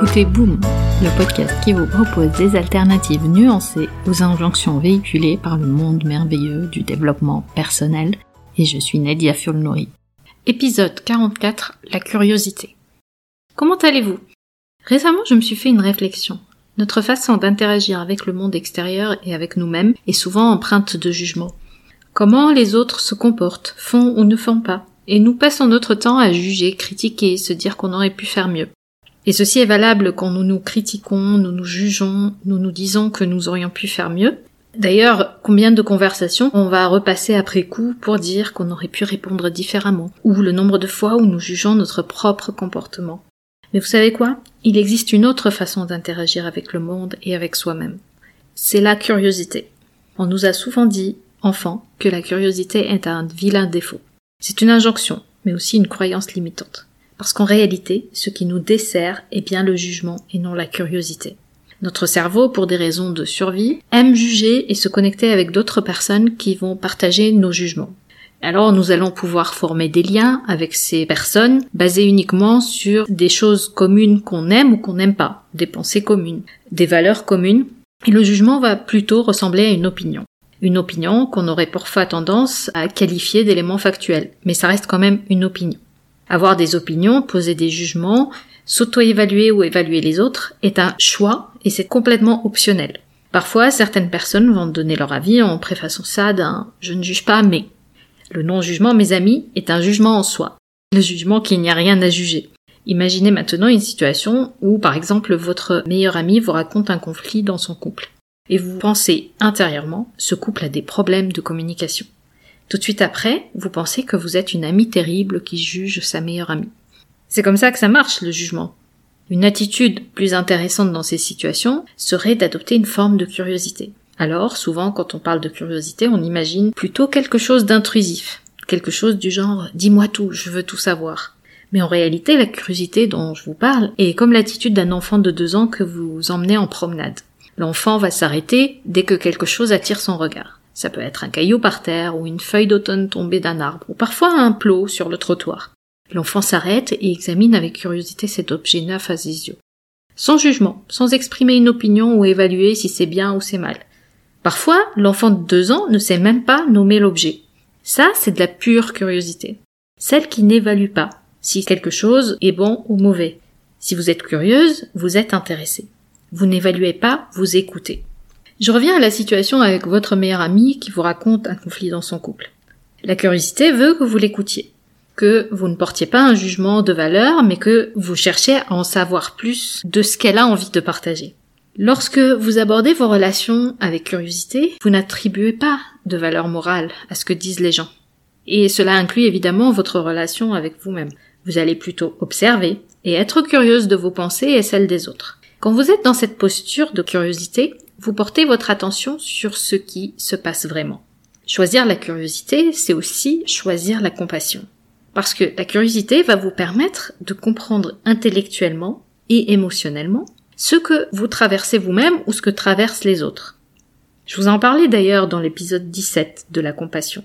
écoutez Boom, le podcast qui vous propose des alternatives nuancées aux injonctions véhiculées par le monde merveilleux du développement personnel. Et je suis Nadia Fulnori. Épisode 44, la curiosité. Comment allez-vous? Récemment, je me suis fait une réflexion. Notre façon d'interagir avec le monde extérieur et avec nous-mêmes est souvent empreinte de jugement. Comment les autres se comportent, font ou ne font pas, et nous passons notre temps à juger, critiquer, se dire qu'on aurait pu faire mieux. Et ceci est valable quand nous nous critiquons, nous nous jugeons, nous nous disons que nous aurions pu faire mieux. D'ailleurs, combien de conversations on va repasser après coup pour dire qu'on aurait pu répondre différemment, ou le nombre de fois où nous jugeons notre propre comportement. Mais vous savez quoi? Il existe une autre façon d'interagir avec le monde et avec soi-même. C'est la curiosité. On nous a souvent dit, enfant, que la curiosité est un vilain défaut. C'est une injonction, mais aussi une croyance limitante. Parce qu'en réalité, ce qui nous dessert est bien le jugement et non la curiosité. Notre cerveau, pour des raisons de survie, aime juger et se connecter avec d'autres personnes qui vont partager nos jugements. Alors nous allons pouvoir former des liens avec ces personnes basés uniquement sur des choses communes qu'on aime ou qu'on n'aime pas, des pensées communes, des valeurs communes, et le jugement va plutôt ressembler à une opinion. Une opinion qu'on aurait parfois tendance à qualifier d'élément factuel, mais ça reste quand même une opinion. Avoir des opinions, poser des jugements, s'auto-évaluer ou évaluer les autres est un choix et c'est complètement optionnel. Parfois, certaines personnes vont donner leur avis en préfaçant ça d'un je ne juge pas mais. Le non-jugement, mes amis, est un jugement en soi. Le jugement qu'il n'y a rien à juger. Imaginez maintenant une situation où, par exemple, votre meilleur ami vous raconte un conflit dans son couple. Et vous pensez intérieurement, ce couple a des problèmes de communication. Tout de suite après, vous pensez que vous êtes une amie terrible qui juge sa meilleure amie. C'est comme ça que ça marche, le jugement. Une attitude plus intéressante dans ces situations serait d'adopter une forme de curiosité. Alors, souvent, quand on parle de curiosité, on imagine plutôt quelque chose d'intrusif, quelque chose du genre dis-moi tout, je veux tout savoir. Mais en réalité, la curiosité dont je vous parle est comme l'attitude d'un enfant de deux ans que vous emmenez en promenade. L'enfant va s'arrêter dès que quelque chose attire son regard. Ça peut être un caillou par terre ou une feuille d'automne tombée d'un arbre ou parfois un plot sur le trottoir. L'enfant s'arrête et examine avec curiosité cet objet neuf à ses. Sans jugement, sans exprimer une opinion ou évaluer si c'est bien ou c'est mal. Parfois, l'enfant de deux ans ne sait même pas nommer l'objet. Ça, c'est de la pure curiosité. Celle qui n'évalue pas si quelque chose est bon ou mauvais. Si vous êtes curieuse, vous êtes intéressé. Vous n'évaluez pas, vous écoutez. Je reviens à la situation avec votre meilleur ami qui vous raconte un conflit dans son couple. La curiosité veut que vous l'écoutiez, que vous ne portiez pas un jugement de valeur, mais que vous cherchiez à en savoir plus de ce qu'elle a envie de partager. Lorsque vous abordez vos relations avec curiosité, vous n'attribuez pas de valeur morale à ce que disent les gens. Et cela inclut évidemment votre relation avec vous-même. Vous allez plutôt observer et être curieuse de vos pensées et celles des autres. Quand vous êtes dans cette posture de curiosité, vous portez votre attention sur ce qui se passe vraiment. Choisir la curiosité, c'est aussi choisir la compassion. Parce que la curiosité va vous permettre de comprendre intellectuellement et émotionnellement ce que vous traversez vous-même ou ce que traversent les autres. Je vous en parlais d'ailleurs dans l'épisode 17 de la compassion.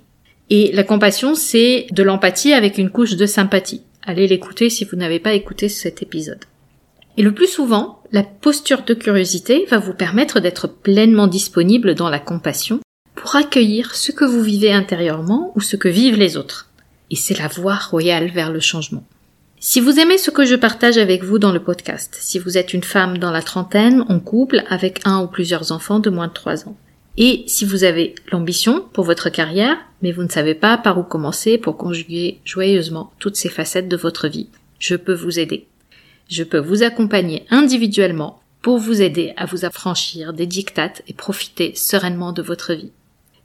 Et la compassion, c'est de l'empathie avec une couche de sympathie. Allez l'écouter si vous n'avez pas écouté cet épisode. Et le plus souvent, la posture de curiosité va vous permettre d'être pleinement disponible dans la compassion pour accueillir ce que vous vivez intérieurement ou ce que vivent les autres. Et c'est la voie royale vers le changement. Si vous aimez ce que je partage avec vous dans le podcast, si vous êtes une femme dans la trentaine, en couple, avec un ou plusieurs enfants de moins de trois ans, et si vous avez l'ambition pour votre carrière, mais vous ne savez pas par où commencer pour conjuguer joyeusement toutes ces facettes de votre vie, je peux vous aider. Je peux vous accompagner individuellement pour vous aider à vous affranchir des dictates et profiter sereinement de votre vie.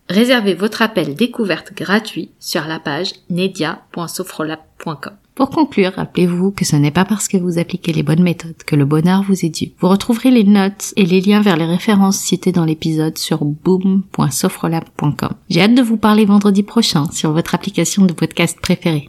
Réservez votre appel découverte gratuit sur la page nedia.sofrolab.com. Pour conclure, rappelez-vous que ce n'est pas parce que vous appliquez les bonnes méthodes que le bonheur vous est dû. Vous retrouverez les notes et les liens vers les références citées dans l'épisode sur boom.sofrolab.com. J'ai hâte de vous parler vendredi prochain sur votre application de podcast préférée.